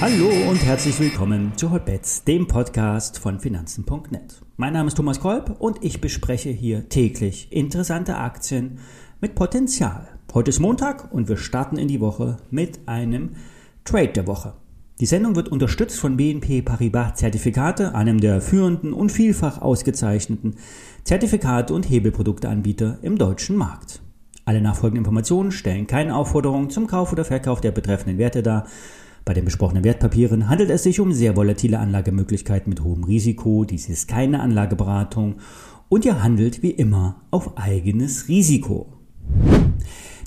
Hallo und herzlich willkommen zu Hotbets, dem Podcast von Finanzen.net. Mein Name ist Thomas Kolb und ich bespreche hier täglich interessante Aktien mit Potenzial. Heute ist Montag und wir starten in die Woche mit einem Trade der Woche. Die Sendung wird unterstützt von BNP Paribas Zertifikate, einem der führenden und vielfach ausgezeichneten Zertifikate und Hebelprodukteanbieter im deutschen Markt. Alle nachfolgenden Informationen stellen keine Aufforderung zum Kauf oder Verkauf der betreffenden Werte dar bei den besprochenen Wertpapieren handelt es sich um sehr volatile Anlagemöglichkeiten mit hohem Risiko. Dies ist keine Anlageberatung und ihr handelt wie immer auf eigenes Risiko.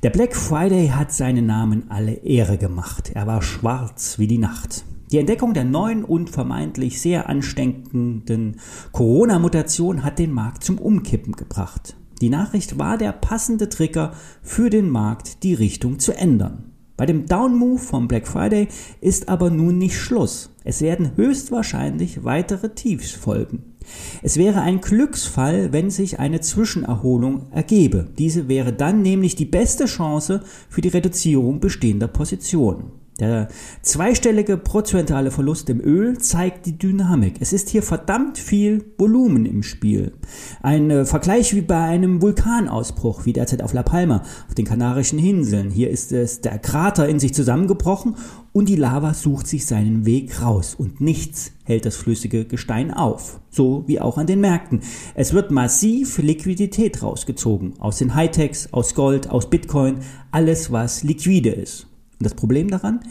Der Black Friday hat seinen Namen alle Ehre gemacht. Er war schwarz wie die Nacht. Die Entdeckung der neuen und vermeintlich sehr ansteckenden Corona-Mutation hat den Markt zum Umkippen gebracht. Die Nachricht war der passende Trigger für den Markt, die Richtung zu ändern. Bei dem Down-Move vom Black Friday ist aber nun nicht Schluss. Es werden höchstwahrscheinlich weitere Tiefs folgen. Es wäre ein Glücksfall, wenn sich eine Zwischenerholung ergebe. Diese wäre dann nämlich die beste Chance für die Reduzierung bestehender Positionen. Der zweistellige prozentuale Verlust im Öl zeigt die Dynamik. Es ist hier verdammt viel Volumen im Spiel. Ein äh, Vergleich wie bei einem Vulkanausbruch, wie derzeit auf La Palma, auf den Kanarischen Inseln. Hier ist es der Krater in sich zusammengebrochen und die Lava sucht sich seinen Weg raus und nichts hält das flüssige Gestein auf. So wie auch an den Märkten. Es wird massiv Liquidität rausgezogen. Aus den Hightechs, aus Gold, aus Bitcoin, alles was liquide ist. Und das Problem daran?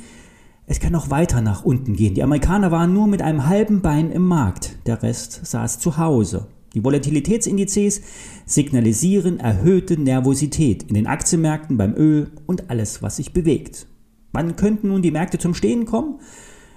Es kann noch weiter nach unten gehen. Die Amerikaner waren nur mit einem halben Bein im Markt, der Rest saß zu Hause. Die Volatilitätsindizes signalisieren erhöhte Nervosität in den Aktienmärkten, beim Öl und alles, was sich bewegt. Wann könnten nun die Märkte zum Stehen kommen?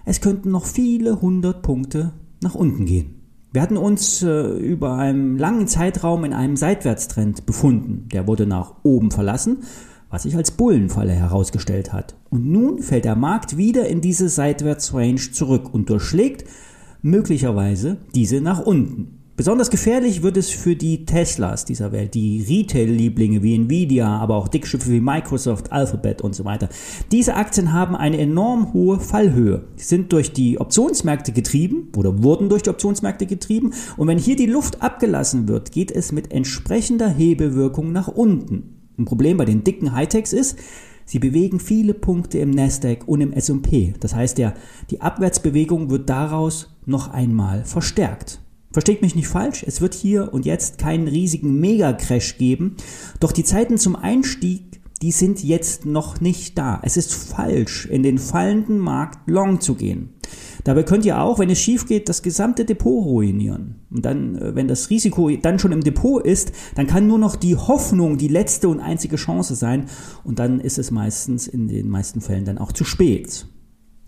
Es könnten noch viele hundert Punkte nach unten gehen. Wir hatten uns äh, über einen langen Zeitraum in einem Seitwärtstrend befunden. Der wurde nach oben verlassen was sich als Bullenfalle herausgestellt hat. Und nun fällt der Markt wieder in diese Seitwärtsrange zurück und durchschlägt möglicherweise diese nach unten. Besonders gefährlich wird es für die Teslas dieser Welt, die Retail-Lieblinge wie Nvidia, aber auch Dickschiffe wie Microsoft, Alphabet und so weiter. Diese Aktien haben eine enorm hohe Fallhöhe. Sind durch die Optionsmärkte getrieben oder wurden durch die Optionsmärkte getrieben. Und wenn hier die Luft abgelassen wird, geht es mit entsprechender Hebelwirkung nach unten. Ein Problem bei den dicken Hightechs ist, sie bewegen viele Punkte im Nasdaq und im S&P. Das heißt, der, die Abwärtsbewegung wird daraus noch einmal verstärkt. Versteht mich nicht falsch, es wird hier und jetzt keinen riesigen Mega-Crash geben, doch die Zeiten zum Einstieg, die sind jetzt noch nicht da. Es ist falsch, in den fallenden Markt long zu gehen. Dabei könnt ihr auch, wenn es schief geht, das gesamte Depot ruinieren. Und dann, äh, wenn das Risiko dann schon im Depot ist, dann kann nur noch die Hoffnung die letzte und einzige Chance sein. Und dann ist es meistens in den meisten Fällen dann auch zu spät.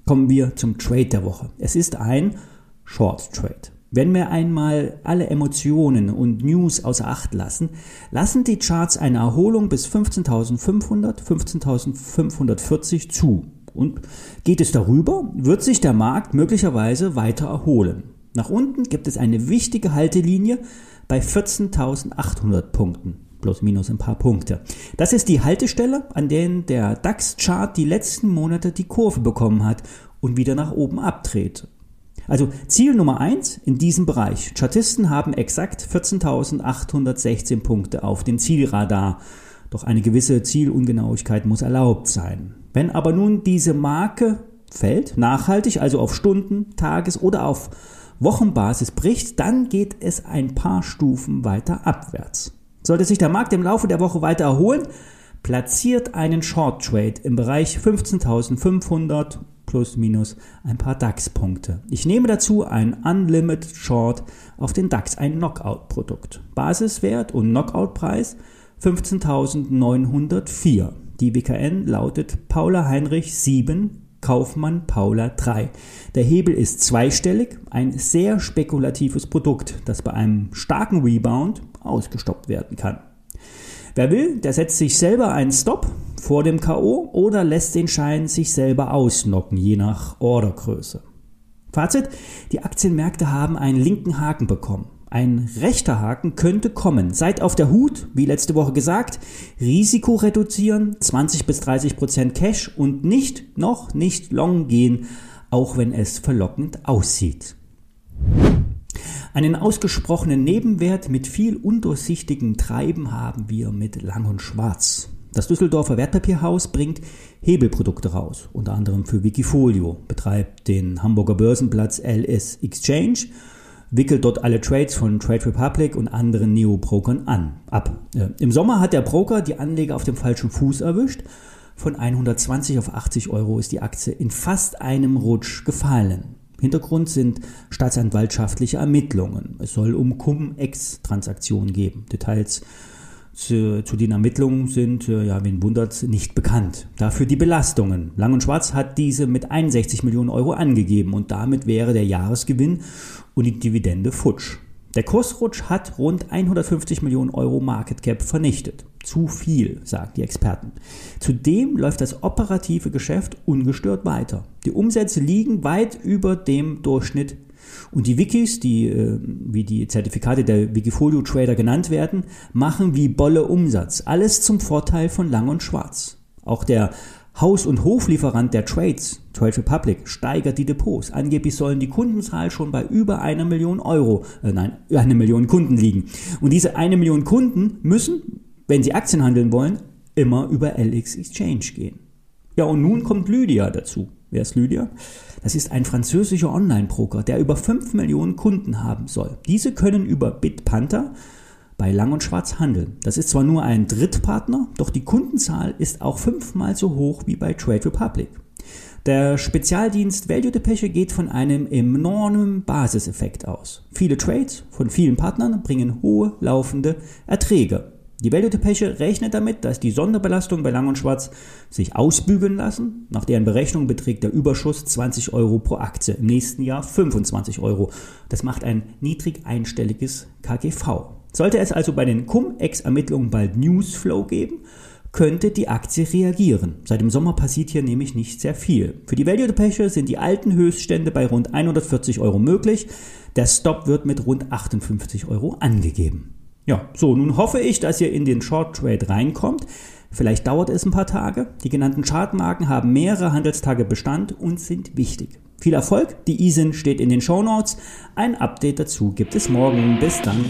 Kommen wir zum Trade der Woche. Es ist ein Short Trade. Wenn wir einmal alle Emotionen und News außer Acht lassen, lassen die Charts eine Erholung bis 15.500, 15.540 zu. Und geht es darüber, wird sich der Markt möglicherweise weiter erholen. Nach unten gibt es eine wichtige Haltelinie bei 14.800 Punkten. Plus minus ein paar Punkte. Das ist die Haltestelle, an der der DAX-Chart die letzten Monate die Kurve bekommen hat und wieder nach oben abdreht. Also Ziel Nummer eins in diesem Bereich. Chartisten haben exakt 14.816 Punkte auf dem Zielradar. Doch eine gewisse Zielungenauigkeit muss erlaubt sein. Wenn aber nun diese Marke fällt, nachhaltig, also auf Stunden, Tages- oder auf Wochenbasis bricht, dann geht es ein paar Stufen weiter abwärts. Sollte sich der Markt im Laufe der Woche weiter erholen, platziert einen Short Trade im Bereich 15.500 plus minus ein paar DAX-Punkte. Ich nehme dazu ein Unlimited Short auf den DAX, ein Knockout-Produkt. Basiswert und Knockout-Preis 15.904. Die WKN lautet Paula Heinrich 7, Kaufmann Paula 3. Der Hebel ist zweistellig, ein sehr spekulatives Produkt, das bei einem starken Rebound ausgestoppt werden kann. Wer will, der setzt sich selber einen Stop vor dem KO oder lässt den Schein sich selber ausnocken, je nach Ordergröße. Fazit, die Aktienmärkte haben einen linken Haken bekommen. Ein rechter Haken könnte kommen. Seid auf der Hut, wie letzte Woche gesagt. Risiko reduzieren, 20 bis 30 Prozent Cash und nicht, noch nicht long gehen, auch wenn es verlockend aussieht. Einen ausgesprochenen Nebenwert mit viel undurchsichtigem Treiben haben wir mit Lang und Schwarz. Das Düsseldorfer Wertpapierhaus bringt Hebelprodukte raus, unter anderem für Wikifolio, betreibt den Hamburger Börsenplatz LS Exchange, wickelt dort alle Trades von Trade Republic und anderen Neo-Brokern an, ab. Im Sommer hat der Broker die Anleger auf dem falschen Fuß erwischt. Von 120 auf 80 Euro ist die Aktie in fast einem Rutsch gefallen. Hintergrund sind staatsanwaltschaftliche Ermittlungen. Es soll um Cum-Ex-Transaktionen geben. Details zu, zu, den Ermittlungen sind, äh, ja, wen wundert, nicht bekannt. Dafür die Belastungen. Lang und Schwarz hat diese mit 61 Millionen Euro angegeben und damit wäre der Jahresgewinn und die Dividende futsch. Der Kursrutsch hat rund 150 Millionen Euro Market Cap vernichtet. Zu viel, sagen die Experten. Zudem läuft das operative Geschäft ungestört weiter. Die Umsätze liegen weit über dem Durchschnitt und die Wikis, die, äh, wie die Zertifikate der Wikifolio Trader genannt werden, machen wie Bolle Umsatz. Alles zum Vorteil von Lang und Schwarz. Auch der Haus- und Hoflieferant der Trades, Trade Republic, steigert die Depots. Angeblich sollen die Kundenzahl schon bei über einer Million Euro, äh, nein, eine Million Kunden liegen. Und diese eine Million Kunden müssen, wenn sie Aktien handeln wollen, immer über LX Exchange gehen. Ja, und nun kommt Lydia dazu. Wer ist Lydia? Das ist ein französischer Online-Broker, der über 5 Millionen Kunden haben soll. Diese können über Bitpanther bei Lang und Schwarz handeln. Das ist zwar nur ein Drittpartner, doch die Kundenzahl ist auch fünfmal so hoch wie bei Trade Republic. Der Spezialdienst Value Depeche geht von einem enormen Basiseffekt aus. Viele Trades von vielen Partnern bringen hohe laufende Erträge. Die Value Depeche rechnet damit, dass die Sonderbelastung bei Lang und Schwarz sich ausbügeln lassen. Nach deren Berechnung beträgt der Überschuss 20 Euro pro Aktie, im nächsten Jahr 25 Euro. Das macht ein niedrig einstelliges KGV. Sollte es also bei den Cum-Ex-Ermittlungen bald Newsflow geben, könnte die Aktie reagieren. Seit dem Sommer passiert hier nämlich nicht sehr viel. Für die Value Depeche sind die alten Höchststände bei rund 140 Euro möglich. Der Stop wird mit rund 58 Euro angegeben. Ja, so, nun hoffe ich, dass ihr in den Short Trade reinkommt. Vielleicht dauert es ein paar Tage. Die genannten Chartmarken haben mehrere Handelstage Bestand und sind wichtig. Viel Erfolg, die ISIN steht in den Show Notes. Ein Update dazu gibt es morgen. Bis dann.